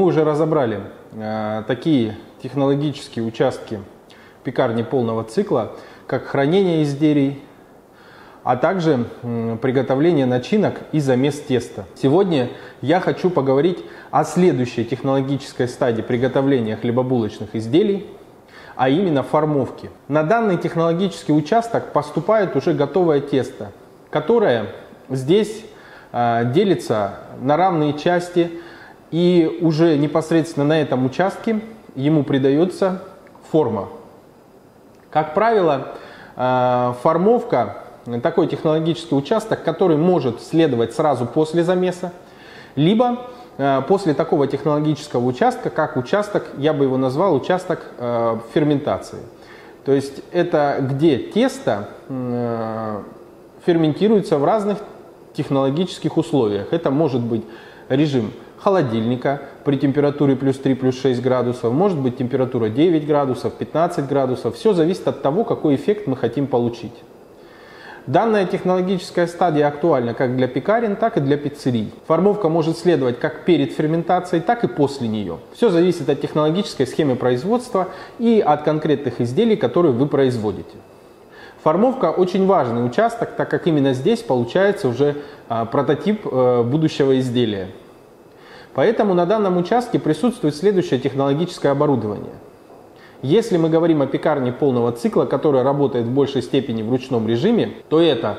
уже разобрали э, такие технологические участки пекарни полного цикла, как хранение изделий, а также м, приготовление начинок и замес теста. Сегодня я хочу поговорить о следующей технологической стадии приготовления хлебобулочных изделий, а именно формовки. На данный технологический участок поступает уже готовое тесто, которое здесь э, делится на равные части и уже непосредственно на этом участке ему придается форма. Как правило, э, формовка такой технологический участок, который может следовать сразу после замеса, либо э, после такого технологического участка, как участок, я бы его назвал участок э, ферментации. То есть это где тесто ферментируется в разных технологических условиях. Это может быть режим холодильника при температуре плюс 3, плюс 6 градусов, может быть температура 9 градусов, 15 градусов. Все зависит от того, какой эффект мы хотим получить. Данная технологическая стадия актуальна как для пекарен, так и для пиццерий. Формовка может следовать как перед ферментацией, так и после нее. Все зависит от технологической схемы производства и от конкретных изделий, которые вы производите. Формовка очень важный участок, так как именно здесь получается уже а, прототип э, будущего изделия. Поэтому на данном участке присутствует следующее технологическое оборудование. Если мы говорим о пекарне полного цикла, которая работает в большей степени в ручном режиме, то это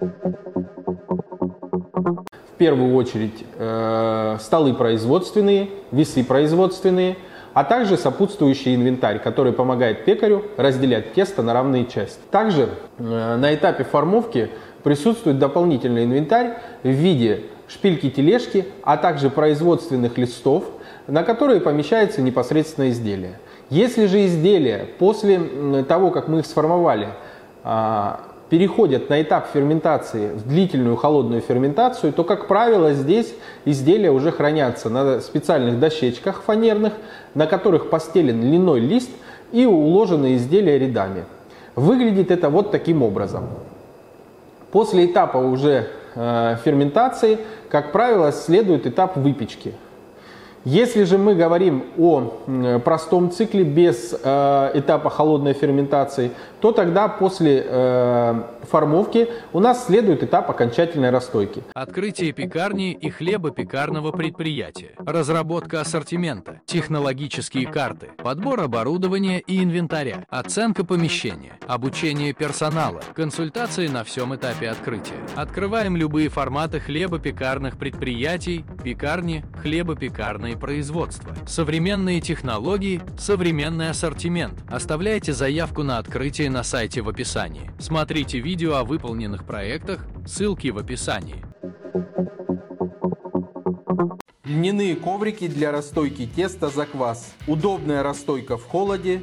В первую очередь э, столы производственные, весы производственные, а также сопутствующий инвентарь, который помогает пекарю разделять тесто на равные части. Также э, на этапе формовки присутствует дополнительный инвентарь в виде шпильки-тележки, а также производственных листов, на которые помещается непосредственно изделие. Если же изделие после того, как мы их сформовали, а, переходят на этап ферментации в длительную холодную ферментацию, то, как правило, здесь изделия уже хранятся на специальных дощечках фанерных, на которых постелен льняной лист и уложены изделия рядами. Выглядит это вот таким образом. После этапа уже э, ферментации, как правило, следует этап выпечки – если же мы говорим о простом цикле без э, этапа холодной ферментации, то тогда после э, формовки у нас следует этап окончательной расстойки. Открытие пекарни и хлебопекарного предприятия. Разработка ассортимента. Технологические карты. Подбор оборудования и инвентаря. Оценка помещения. Обучение персонала. Консультации на всем этапе открытия. Открываем любые форматы хлебопекарных предприятий, пекарни, хлебопекарные собственные производства. Современные технологии, современный ассортимент. Оставляйте заявку на открытие на сайте в описании. Смотрите видео о выполненных проектах, ссылки в описании. Льняные коврики для расстойки теста за квас. Удобная расстойка в холоде